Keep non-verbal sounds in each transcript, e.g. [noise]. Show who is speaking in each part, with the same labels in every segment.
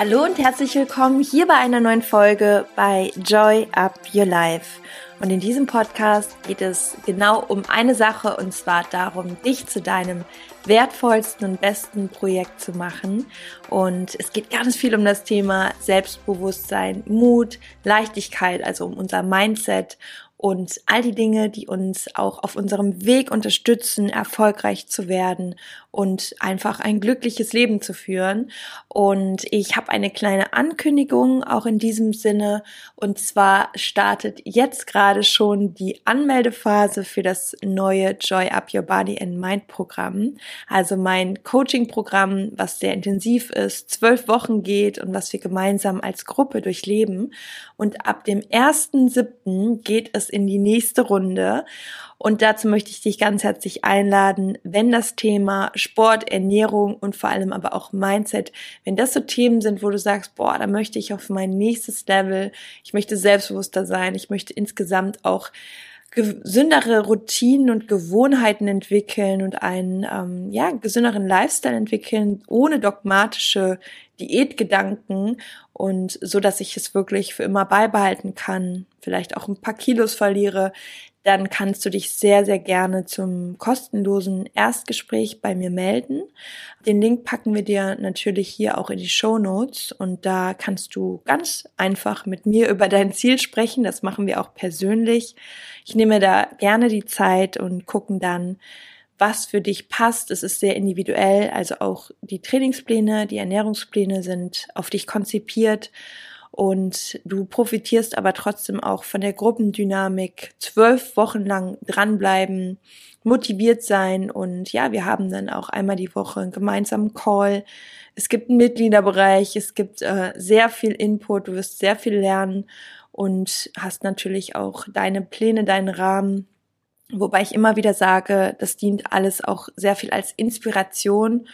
Speaker 1: Hallo und herzlich willkommen hier bei einer neuen Folge bei Joy Up Your Life. Und in diesem Podcast geht es genau um eine Sache und zwar darum, dich zu deinem wertvollsten und besten Projekt zu machen. Und es geht ganz viel um das Thema Selbstbewusstsein, Mut, Leichtigkeit, also um unser Mindset und all die Dinge, die uns auch auf unserem Weg unterstützen, erfolgreich zu werden und einfach ein glückliches Leben zu führen. Und ich habe eine kleine Ankündigung auch in diesem Sinne. Und zwar startet jetzt gerade schon die Anmeldephase für das neue Joy Up Your Body and Mind Programm. Also mein Coaching-Programm, was sehr intensiv ist, zwölf Wochen geht und was wir gemeinsam als Gruppe durchleben. Und ab dem 1.7. geht es in die nächste Runde. Und dazu möchte ich dich ganz herzlich einladen, wenn das Thema Sport, Ernährung und vor allem aber auch Mindset, wenn das so Themen sind, wo du sagst, boah, da möchte ich auf mein nächstes Level, ich möchte selbstbewusster sein, ich möchte insgesamt auch gesündere Routinen und Gewohnheiten entwickeln und einen ähm, ja, gesünderen Lifestyle entwickeln, ohne dogmatische Diätgedanken und so, dass ich es wirklich für immer beibehalten kann, vielleicht auch ein paar Kilos verliere, dann kannst du dich sehr, sehr gerne zum kostenlosen Erstgespräch bei mir melden. Den Link packen wir dir natürlich hier auch in die Show Notes und da kannst du ganz einfach mit mir über dein Ziel sprechen. Das machen wir auch persönlich. Ich nehme da gerne die Zeit und gucken dann, was für dich passt. Es ist sehr individuell, also auch die Trainingspläne, die Ernährungspläne sind auf dich konzipiert und du profitierst aber trotzdem auch von der Gruppendynamik, zwölf Wochen lang dranbleiben, motiviert sein und ja, wir haben dann auch einmal die Woche einen gemeinsamen Call. Es gibt einen Mitgliederbereich, es gibt äh, sehr viel Input, du wirst sehr viel lernen und hast natürlich auch deine Pläne, deinen Rahmen. Wobei ich immer wieder sage, das dient alles auch sehr viel als Inspiration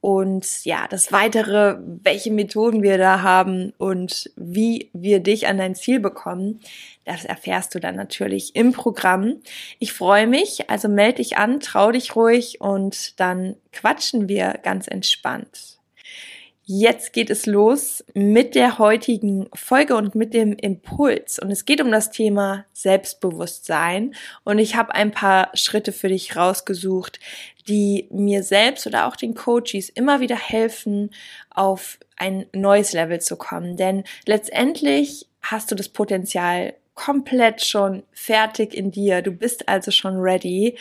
Speaker 1: und ja, das weitere, welche Methoden wir da haben und wie wir dich an dein Ziel bekommen, das erfährst du dann natürlich im Programm. Ich freue mich, also melde dich an, trau dich ruhig und dann quatschen wir ganz entspannt. Jetzt geht es los mit der heutigen Folge und mit dem Impuls. Und es geht um das Thema Selbstbewusstsein. Und ich habe ein paar Schritte für dich rausgesucht, die mir selbst oder auch den Coaches immer wieder helfen, auf ein neues Level zu kommen. Denn letztendlich hast du das Potenzial komplett schon fertig in dir. Du bist also schon ready.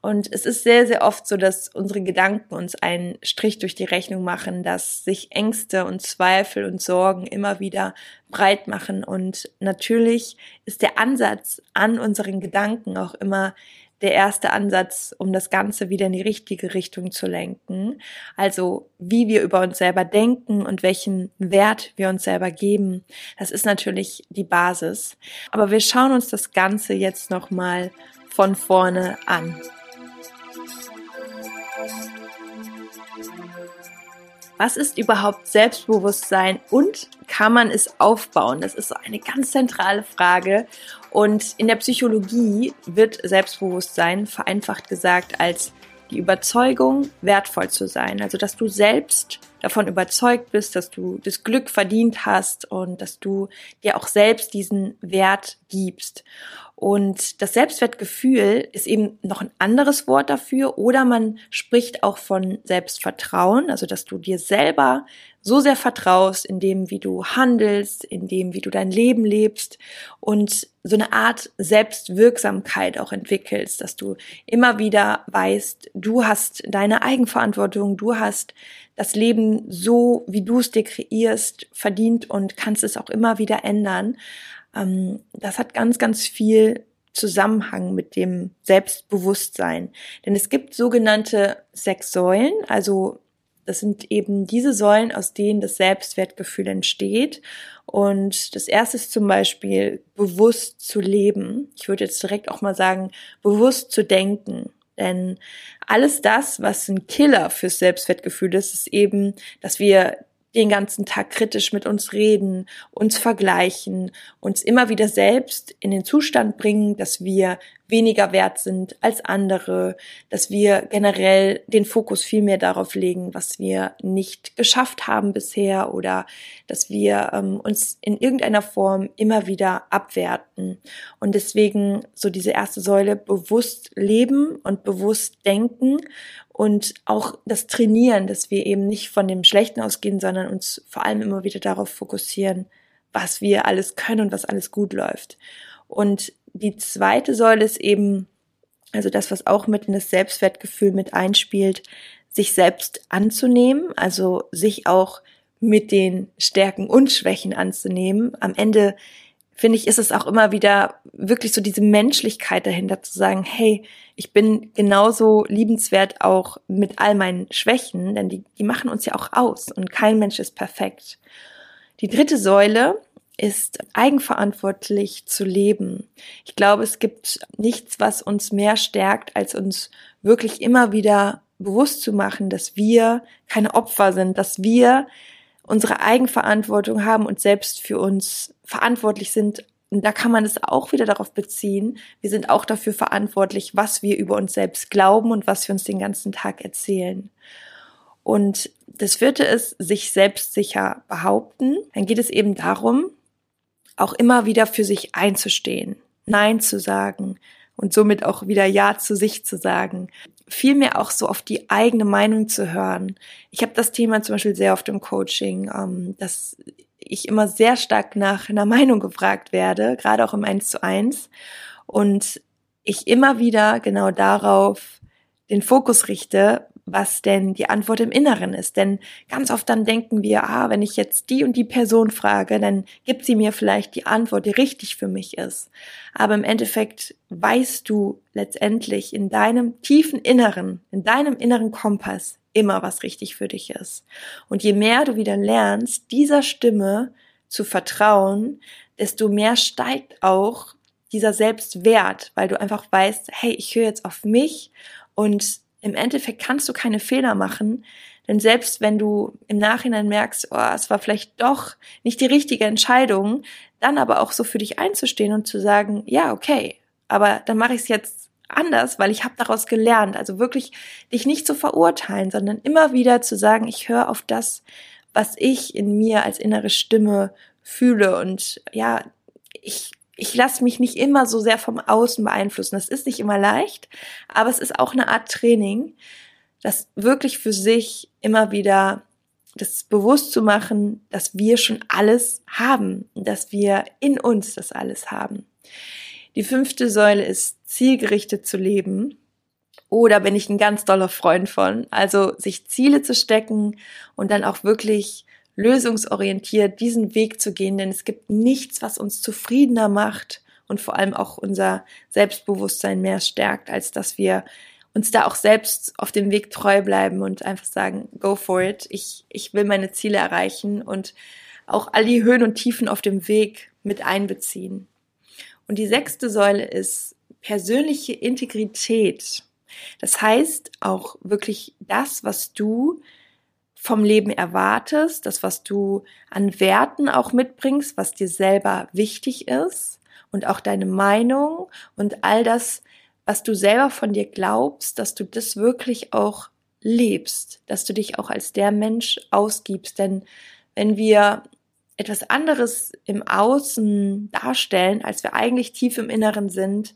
Speaker 1: Und es ist sehr, sehr oft so, dass unsere Gedanken uns einen Strich durch die Rechnung machen, dass sich Ängste und Zweifel und Sorgen immer wieder breit machen. Und natürlich ist der Ansatz an unseren Gedanken auch immer der erste Ansatz, um das Ganze wieder in die richtige Richtung zu lenken. Also wie wir über uns selber denken und welchen Wert wir uns selber geben, das ist natürlich die Basis. Aber wir schauen uns das Ganze jetzt nochmal von vorne an. Was ist überhaupt Selbstbewusstsein und kann man es aufbauen? Das ist so eine ganz zentrale Frage. Und in der Psychologie wird Selbstbewusstsein vereinfacht gesagt als die Überzeugung, wertvoll zu sein. Also, dass du selbst davon überzeugt bist, dass du das Glück verdient hast und dass du dir auch selbst diesen Wert gibst. Und das Selbstwertgefühl ist eben noch ein anderes Wort dafür oder man spricht auch von Selbstvertrauen, also dass du dir selber so sehr vertraust in dem, wie du handelst, in dem, wie du dein Leben lebst und so eine Art Selbstwirksamkeit auch entwickelst, dass du immer wieder weißt, du hast deine Eigenverantwortung, du hast das Leben so, wie du es dir kreierst, verdient und kannst es auch immer wieder ändern. Ähm, das hat ganz, ganz viel Zusammenhang mit dem Selbstbewusstsein. Denn es gibt sogenannte sechs Säulen, also das sind eben diese Säulen, aus denen das Selbstwertgefühl entsteht. Und das erste ist zum Beispiel bewusst zu leben. Ich würde jetzt direkt auch mal sagen, bewusst zu denken. Denn alles das, was ein Killer fürs Selbstwertgefühl ist, ist eben, dass wir den ganzen Tag kritisch mit uns reden, uns vergleichen, uns immer wieder selbst in den Zustand bringen, dass wir weniger wert sind als andere, dass wir generell den Fokus viel mehr darauf legen, was wir nicht geschafft haben bisher oder dass wir ähm, uns in irgendeiner Form immer wieder abwerten. Und deswegen so diese erste Säule bewusst leben und bewusst denken und auch das Trainieren, dass wir eben nicht von dem Schlechten ausgehen, sondern uns vor allem immer wieder darauf fokussieren, was wir alles können und was alles gut läuft. Und die zweite Säule ist eben, also das, was auch mit in das Selbstwertgefühl mit einspielt, sich selbst anzunehmen, also sich auch mit den Stärken und Schwächen anzunehmen. Am Ende finde ich, ist es auch immer wieder wirklich so diese Menschlichkeit dahinter zu sagen, hey, ich bin genauso liebenswert auch mit all meinen Schwächen, denn die, die machen uns ja auch aus und kein Mensch ist perfekt. Die dritte Säule ist eigenverantwortlich zu leben. Ich glaube, es gibt nichts, was uns mehr stärkt, als uns wirklich immer wieder bewusst zu machen, dass wir keine Opfer sind, dass wir unsere Eigenverantwortung haben und selbst für uns verantwortlich sind. Und da kann man es auch wieder darauf beziehen. Wir sind auch dafür verantwortlich, was wir über uns selbst glauben und was wir uns den ganzen Tag erzählen. Und das vierte ist, sich selbstsicher behaupten. Dann geht es eben darum, auch immer wieder für sich einzustehen, Nein zu sagen und somit auch wieder Ja zu sich zu sagen. Vielmehr auch so auf die eigene Meinung zu hören. Ich habe das Thema zum Beispiel sehr oft im Coaching, ähm, dass ich immer sehr stark nach einer [laughs] Meinung gefragt werde, gerade auch im Eins zu eins. Und ich immer wieder genau darauf den Fokus richte, was denn die Antwort im Inneren ist. Denn ganz oft dann denken wir, ah, wenn ich jetzt die und die Person frage, dann gibt sie mir vielleicht die Antwort, die richtig für mich ist. Aber im Endeffekt weißt du letztendlich in deinem tiefen Inneren, in deinem inneren Kompass immer, was richtig für dich ist. Und je mehr du wieder lernst, dieser Stimme zu vertrauen, desto mehr steigt auch dieser Selbstwert, weil du einfach weißt, hey, ich höre jetzt auf mich und im Endeffekt kannst du keine Fehler machen, denn selbst wenn du im Nachhinein merkst, oh, es war vielleicht doch nicht die richtige Entscheidung, dann aber auch so für dich einzustehen und zu sagen, ja, okay, aber dann mache ich es jetzt anders, weil ich habe daraus gelernt. Also wirklich dich nicht zu verurteilen, sondern immer wieder zu sagen, ich höre auf das, was ich in mir als innere Stimme fühle und ja, ich ich lasse mich nicht immer so sehr vom Außen beeinflussen. Das ist nicht immer leicht, aber es ist auch eine Art Training, das wirklich für sich immer wieder das bewusst zu machen, dass wir schon alles haben, dass wir in uns das alles haben. Die fünfte Säule ist zielgerichtet zu leben. Oder bin ich ein ganz doller Freund von. Also sich Ziele zu stecken und dann auch wirklich lösungsorientiert diesen Weg zu gehen, denn es gibt nichts, was uns zufriedener macht und vor allem auch unser Selbstbewusstsein mehr stärkt, als dass wir uns da auch selbst auf dem Weg treu bleiben und einfach sagen, go for it, ich, ich will meine Ziele erreichen und auch all die Höhen und Tiefen auf dem Weg mit einbeziehen. Und die sechste Säule ist persönliche Integrität. Das heißt auch wirklich das, was du vom Leben erwartest, das, was du an Werten auch mitbringst, was dir selber wichtig ist und auch deine Meinung und all das, was du selber von dir glaubst, dass du das wirklich auch lebst, dass du dich auch als der Mensch ausgibst. Denn wenn wir etwas anderes im Außen darstellen, als wir eigentlich tief im Inneren sind,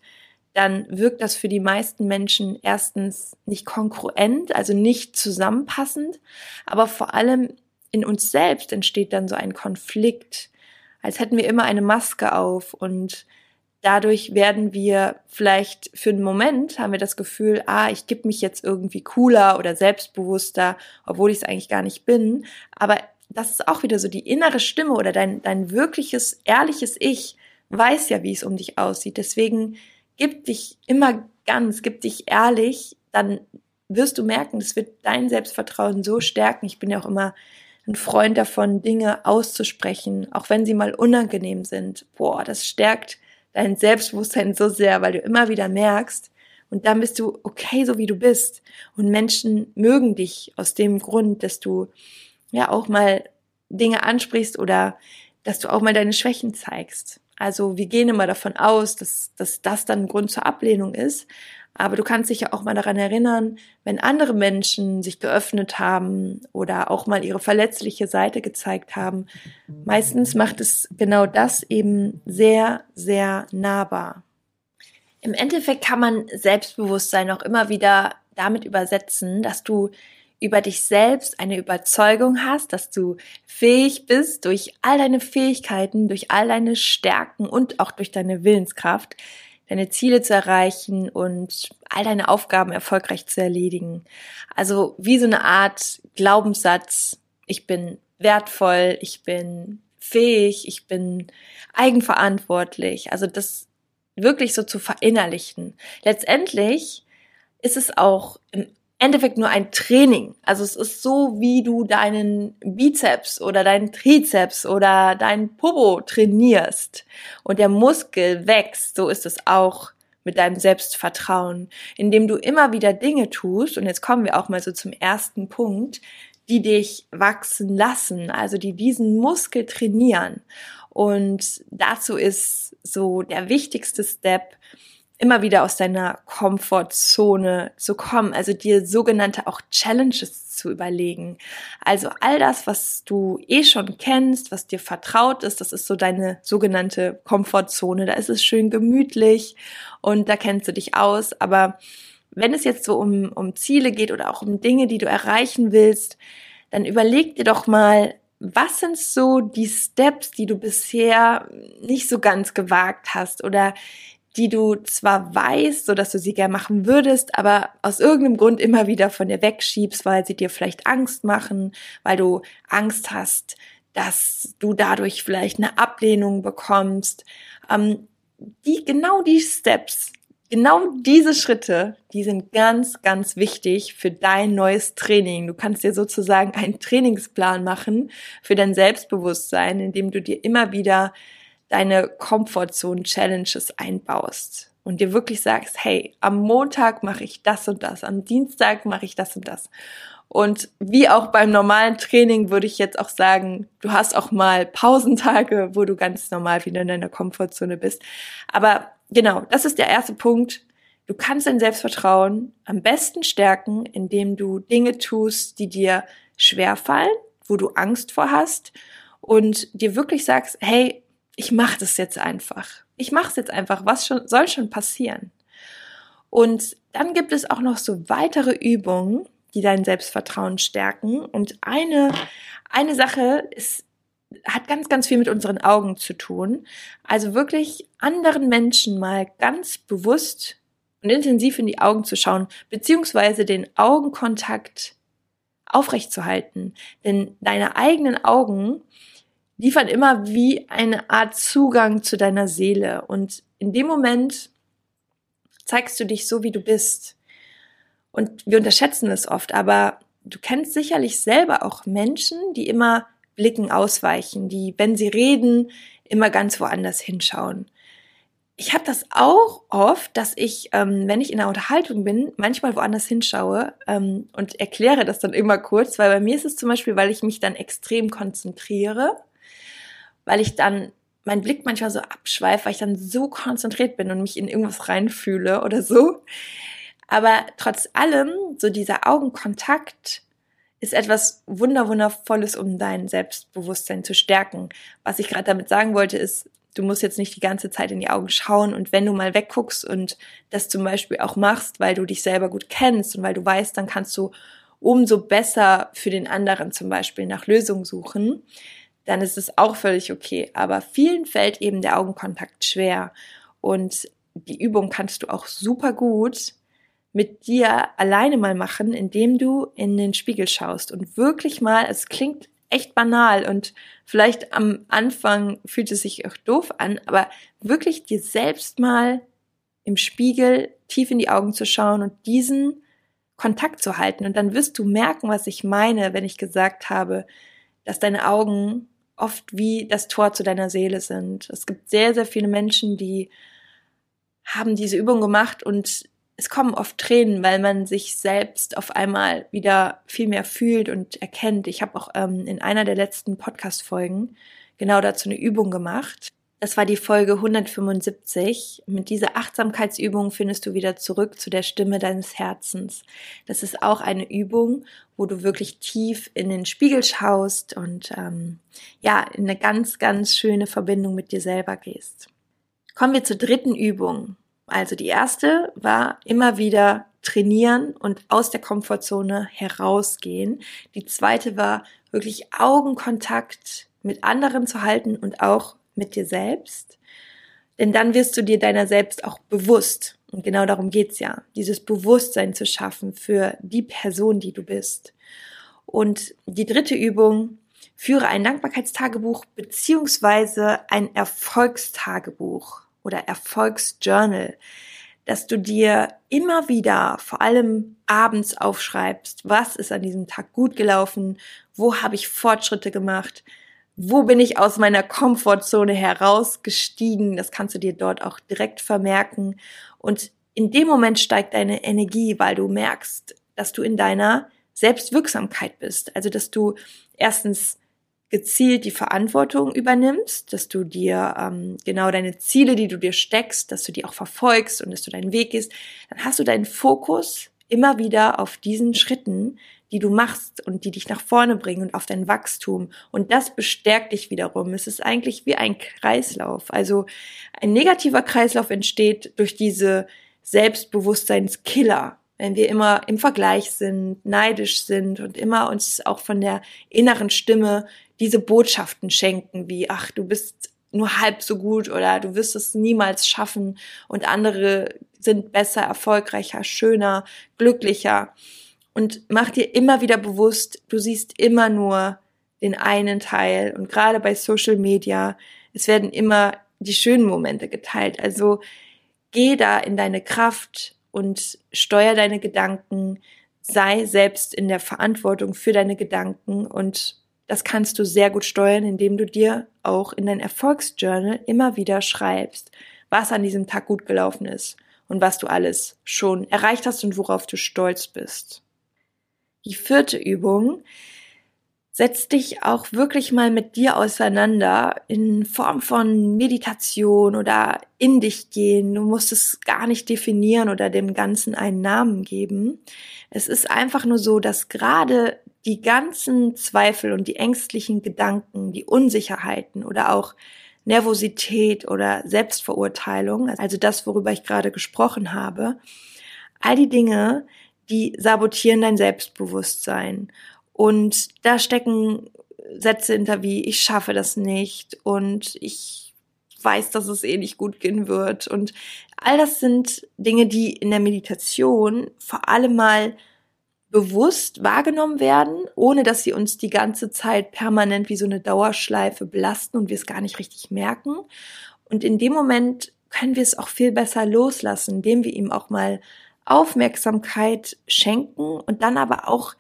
Speaker 1: dann wirkt das für die meisten Menschen erstens nicht kongruent, also nicht zusammenpassend, aber vor allem in uns selbst entsteht dann so ein Konflikt, als hätten wir immer eine Maske auf und dadurch werden wir vielleicht für einen Moment haben wir das Gefühl, ah, ich gebe mich jetzt irgendwie cooler oder selbstbewusster, obwohl ich es eigentlich gar nicht bin, aber das ist auch wieder so die innere Stimme oder dein dein wirkliches ehrliches Ich weiß ja, wie es um dich aussieht. Deswegen gib dich immer ganz, gib dich ehrlich, dann wirst du merken, das wird dein Selbstvertrauen so stärken. Ich bin ja auch immer ein Freund davon, Dinge auszusprechen, auch wenn sie mal unangenehm sind. Boah, das stärkt dein Selbstbewusstsein so sehr, weil du immer wieder merkst, und dann bist du okay, so wie du bist. Und Menschen mögen dich aus dem Grund, dass du ja auch mal Dinge ansprichst oder dass du auch mal deine Schwächen zeigst. Also wir gehen immer davon aus, dass, dass das dann ein Grund zur Ablehnung ist. Aber du kannst dich ja auch mal daran erinnern, wenn andere Menschen sich geöffnet haben oder auch mal ihre verletzliche Seite gezeigt haben. Meistens macht es genau das eben sehr, sehr nahbar. Im Endeffekt kann man Selbstbewusstsein auch immer wieder damit übersetzen, dass du über dich selbst eine Überzeugung hast, dass du fähig bist, durch all deine Fähigkeiten, durch all deine Stärken und auch durch deine Willenskraft, deine Ziele zu erreichen und all deine Aufgaben erfolgreich zu erledigen. Also wie so eine Art Glaubenssatz, ich bin wertvoll, ich bin fähig, ich bin eigenverantwortlich. Also das wirklich so zu verinnerlichen. Letztendlich ist es auch im Endeffekt nur ein Training. Also es ist so, wie du deinen Bizeps oder deinen Trizeps oder deinen Popo trainierst und der Muskel wächst, so ist es auch mit deinem Selbstvertrauen, indem du immer wieder Dinge tust, und jetzt kommen wir auch mal so zum ersten Punkt, die dich wachsen lassen, also die diesen Muskel trainieren. Und dazu ist so der wichtigste Step, immer wieder aus deiner Komfortzone zu kommen, also dir sogenannte auch Challenges zu überlegen. Also all das, was du eh schon kennst, was dir vertraut ist, das ist so deine sogenannte Komfortzone. Da ist es schön gemütlich und da kennst du dich aus. Aber wenn es jetzt so um, um Ziele geht oder auch um Dinge, die du erreichen willst, dann überleg dir doch mal, was sind so die Steps, die du bisher nicht so ganz gewagt hast oder die du zwar weißt, so dass du sie gern machen würdest, aber aus irgendeinem Grund immer wieder von dir wegschiebst, weil sie dir vielleicht Angst machen, weil du Angst hast, dass du dadurch vielleicht eine Ablehnung bekommst. Ähm, die, genau die Steps, genau diese Schritte, die sind ganz, ganz wichtig für dein neues Training. Du kannst dir sozusagen einen Trainingsplan machen für dein Selbstbewusstsein, indem du dir immer wieder deine Comfortzone-Challenges einbaust und dir wirklich sagst, hey, am Montag mache ich das und das, am Dienstag mache ich das und das. Und wie auch beim normalen Training würde ich jetzt auch sagen, du hast auch mal Pausentage, wo du ganz normal wieder in deiner Komfortzone bist. Aber genau, das ist der erste Punkt. Du kannst dein Selbstvertrauen am besten stärken, indem du Dinge tust, die dir schwerfallen, wo du Angst vor hast und dir wirklich sagst, hey, ich mache das jetzt einfach. Ich mache es jetzt einfach. Was schon, soll schon passieren? Und dann gibt es auch noch so weitere Übungen, die dein Selbstvertrauen stärken. Und eine, eine Sache ist, hat ganz, ganz viel mit unseren Augen zu tun. Also wirklich anderen Menschen mal ganz bewusst und intensiv in die Augen zu schauen, beziehungsweise den Augenkontakt aufrechtzuhalten. Denn deine eigenen Augen liefern immer wie eine Art Zugang zu deiner Seele. Und in dem Moment zeigst du dich so, wie du bist. Und wir unterschätzen es oft, aber du kennst sicherlich selber auch Menschen, die immer Blicken ausweichen, die, wenn sie reden, immer ganz woanders hinschauen. Ich habe das auch oft, dass ich, ähm, wenn ich in einer Unterhaltung bin, manchmal woanders hinschaue ähm, und erkläre das dann immer kurz, weil bei mir ist es zum Beispiel, weil ich mich dann extrem konzentriere weil ich dann mein Blick manchmal so abschweift, weil ich dann so konzentriert bin und mich in irgendwas reinfühle oder so. Aber trotz allem, so dieser Augenkontakt ist etwas wunderwundervolles, um dein Selbstbewusstsein zu stärken. Was ich gerade damit sagen wollte, ist, du musst jetzt nicht die ganze Zeit in die Augen schauen und wenn du mal wegguckst und das zum Beispiel auch machst, weil du dich selber gut kennst und weil du weißt, dann kannst du umso besser für den anderen zum Beispiel nach Lösungen suchen dann ist es auch völlig okay. Aber vielen fällt eben der Augenkontakt schwer. Und die Übung kannst du auch super gut mit dir alleine mal machen, indem du in den Spiegel schaust und wirklich mal, es klingt echt banal und vielleicht am Anfang fühlt es sich auch doof an, aber wirklich dir selbst mal im Spiegel tief in die Augen zu schauen und diesen Kontakt zu halten. Und dann wirst du merken, was ich meine, wenn ich gesagt habe, dass deine Augen oft wie das Tor zu deiner Seele sind. Es gibt sehr, sehr viele Menschen, die haben diese Übung gemacht und es kommen oft Tränen, weil man sich selbst auf einmal wieder viel mehr fühlt und erkennt. Ich habe auch ähm, in einer der letzten Podcast-Folgen genau dazu eine Übung gemacht. Das war die Folge 175. Mit dieser Achtsamkeitsübung findest du wieder zurück zu der Stimme deines Herzens. Das ist auch eine Übung, wo du wirklich tief in den Spiegel schaust und ähm, ja, in eine ganz, ganz schöne Verbindung mit dir selber gehst. Kommen wir zur dritten Übung. Also die erste war immer wieder trainieren und aus der Komfortzone herausgehen. Die zweite war wirklich Augenkontakt mit anderen zu halten und auch mit dir selbst. Denn dann wirst du dir deiner selbst auch bewusst. Und genau darum geht's ja, dieses Bewusstsein zu schaffen für die Person, die du bist. Und die dritte Übung, führe ein Dankbarkeitstagebuch beziehungsweise ein Erfolgstagebuch oder Erfolgsjournal, dass du dir immer wieder, vor allem abends aufschreibst, was ist an diesem Tag gut gelaufen, wo habe ich Fortschritte gemacht, wo bin ich aus meiner Komfortzone herausgestiegen? Das kannst du dir dort auch direkt vermerken. Und in dem Moment steigt deine Energie, weil du merkst, dass du in deiner Selbstwirksamkeit bist. Also, dass du erstens gezielt die Verantwortung übernimmst, dass du dir ähm, genau deine Ziele, die du dir steckst, dass du die auch verfolgst und dass du deinen Weg gehst, dann hast du deinen Fokus immer wieder auf diesen Schritten, die du machst und die dich nach vorne bringen und auf dein Wachstum. Und das bestärkt dich wiederum. Es ist eigentlich wie ein Kreislauf. Also ein negativer Kreislauf entsteht durch diese Selbstbewusstseinskiller. Wenn wir immer im Vergleich sind, neidisch sind und immer uns auch von der inneren Stimme diese Botschaften schenken, wie, ach, du bist nur halb so gut oder du wirst es niemals schaffen und andere sind besser, erfolgreicher, schöner, glücklicher und mach dir immer wieder bewusst, du siehst immer nur den einen Teil und gerade bei Social Media, es werden immer die schönen Momente geteilt. Also geh da in deine Kraft und steuer deine Gedanken, sei selbst in der Verantwortung für deine Gedanken und das kannst du sehr gut steuern, indem du dir auch in dein Erfolgsjournal immer wieder schreibst, was an diesem Tag gut gelaufen ist und was du alles schon erreicht hast und worauf du stolz bist. Die vierte Übung, setz dich auch wirklich mal mit dir auseinander in Form von Meditation oder in dich gehen. Du musst es gar nicht definieren oder dem Ganzen einen Namen geben. Es ist einfach nur so, dass gerade die ganzen Zweifel und die ängstlichen Gedanken, die Unsicherheiten oder auch Nervosität oder Selbstverurteilung, also das, worüber ich gerade gesprochen habe, all die Dinge, die sabotieren dein Selbstbewusstsein. Und da stecken Sätze hinter wie, ich schaffe das nicht und ich weiß, dass es eh nicht gut gehen wird. Und all das sind Dinge, die in der Meditation vor allem mal bewusst wahrgenommen werden, ohne dass sie uns die ganze Zeit permanent wie so eine Dauerschleife belasten und wir es gar nicht richtig merken. Und in dem Moment können wir es auch viel besser loslassen, indem wir ihm auch mal Aufmerksamkeit schenken und dann aber auch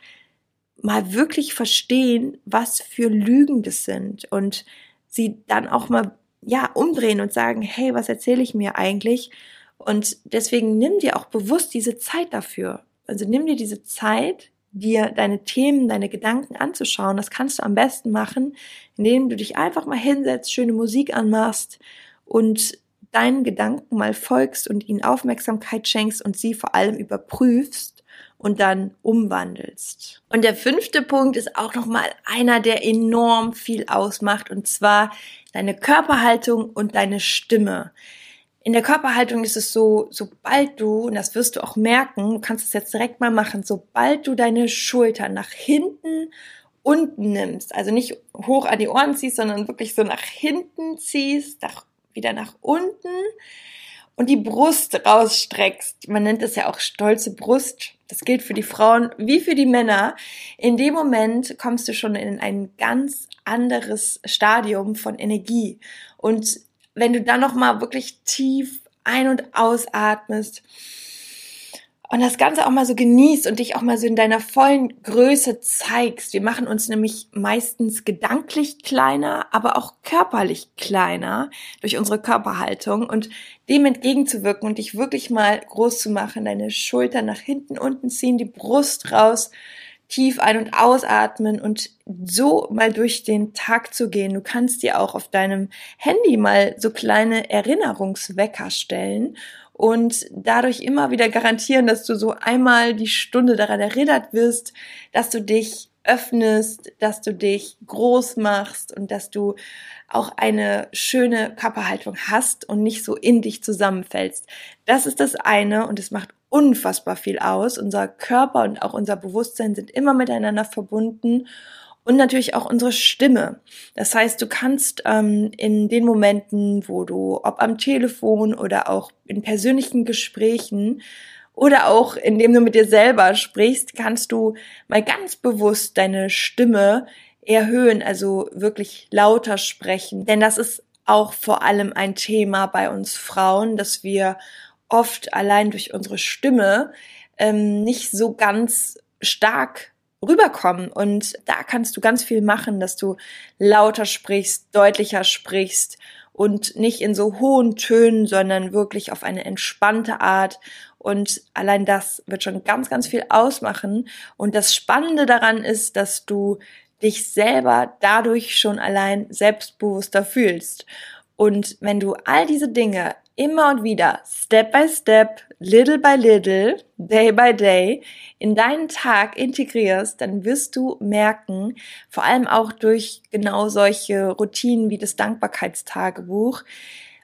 Speaker 1: mal wirklich verstehen, was für Lügen das sind und sie dann auch mal ja umdrehen und sagen, hey, was erzähle ich mir eigentlich? Und deswegen nimm dir auch bewusst diese Zeit dafür. Also nimm dir diese Zeit, dir deine Themen, deine Gedanken anzuschauen. Das kannst du am besten machen, indem du dich einfach mal hinsetzt, schöne Musik anmachst und deinen Gedanken mal folgst und ihnen Aufmerksamkeit schenkst und sie vor allem überprüfst und dann umwandelst. Und der fünfte Punkt ist auch nochmal einer, der enorm viel ausmacht und zwar deine Körperhaltung und deine Stimme. In der Körperhaltung ist es so, sobald du, und das wirst du auch merken, du kannst es jetzt direkt mal machen, sobald du deine Schultern nach hinten unten nimmst, also nicht hoch an die Ohren ziehst, sondern wirklich so nach hinten ziehst, nach wieder nach unten und die Brust rausstreckst. Man nennt das ja auch stolze Brust. Das gilt für die Frauen wie für die Männer. In dem Moment kommst du schon in ein ganz anderes Stadium von Energie. Und wenn du dann noch mal wirklich tief ein- und ausatmest, und das Ganze auch mal so genießt und dich auch mal so in deiner vollen Größe zeigst. Wir machen uns nämlich meistens gedanklich kleiner, aber auch körperlich kleiner durch unsere Körperhaltung und dem entgegenzuwirken und dich wirklich mal groß zu machen, deine Schultern nach hinten unten ziehen, die Brust raus, tief ein- und ausatmen und so mal durch den Tag zu gehen. Du kannst dir auch auf deinem Handy mal so kleine Erinnerungswecker stellen und dadurch immer wieder garantieren, dass du so einmal die Stunde daran erinnert wirst, dass du dich öffnest, dass du dich groß machst und dass du auch eine schöne Körperhaltung hast und nicht so in dich zusammenfällst. Das ist das eine und es macht unfassbar viel aus. Unser Körper und auch unser Bewusstsein sind immer miteinander verbunden und natürlich auch unsere Stimme. Das heißt, du kannst ähm, in den Momenten, wo du, ob am Telefon oder auch in persönlichen Gesprächen, oder auch indem du mit dir selber sprichst, kannst du mal ganz bewusst deine Stimme erhöhen, also wirklich lauter sprechen. Denn das ist auch vor allem ein Thema bei uns Frauen, dass wir oft allein durch unsere Stimme ähm, nicht so ganz stark rüberkommen. Und da kannst du ganz viel machen, dass du lauter sprichst, deutlicher sprichst und nicht in so hohen Tönen, sondern wirklich auf eine entspannte Art. Und allein das wird schon ganz, ganz viel ausmachen. Und das Spannende daran ist, dass du dich selber dadurch schon allein selbstbewusster fühlst. Und wenn du all diese Dinge immer und wieder, Step by Step, Little by Little, Day by Day in deinen Tag integrierst, dann wirst du merken, vor allem auch durch genau solche Routinen wie das Dankbarkeitstagebuch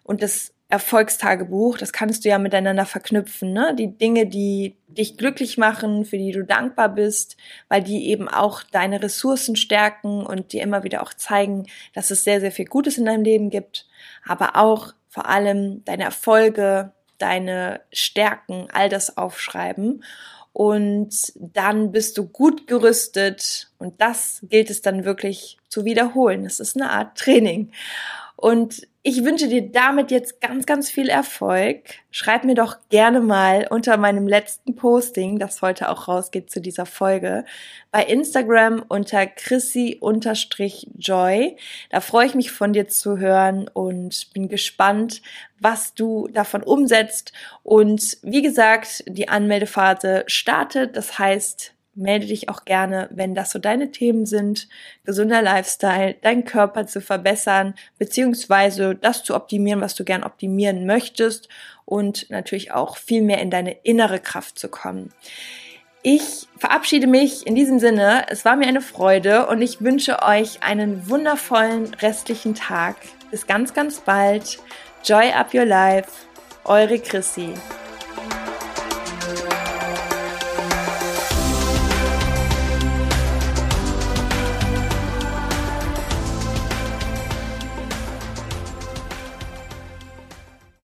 Speaker 1: und das Erfolgstagebuch, das kannst du ja miteinander verknüpfen, ne? Die Dinge, die dich glücklich machen, für die du dankbar bist, weil die eben auch deine Ressourcen stärken und dir immer wieder auch zeigen, dass es sehr, sehr viel Gutes in deinem Leben gibt, aber auch vor allem deine Erfolge, deine Stärken, all das aufschreiben. Und dann bist du gut gerüstet und das gilt es dann wirklich zu wiederholen. Es ist eine Art Training. Und ich wünsche dir damit jetzt ganz, ganz viel Erfolg. Schreib mir doch gerne mal unter meinem letzten Posting, das heute auch rausgeht zu dieser Folge, bei Instagram unter chrissy-joy. Da freue ich mich von dir zu hören und bin gespannt, was du davon umsetzt. Und wie gesagt, die Anmeldephase startet. Das heißt, melde dich auch gerne, wenn das so deine Themen sind, gesunder Lifestyle, deinen Körper zu verbessern, beziehungsweise das zu optimieren, was du gern optimieren möchtest und natürlich auch viel mehr in deine innere Kraft zu kommen. Ich verabschiede mich in diesem Sinne. Es war mir eine Freude und ich wünsche euch einen wundervollen restlichen Tag. Bis ganz, ganz bald. Joy up your life. Eure Chrissy.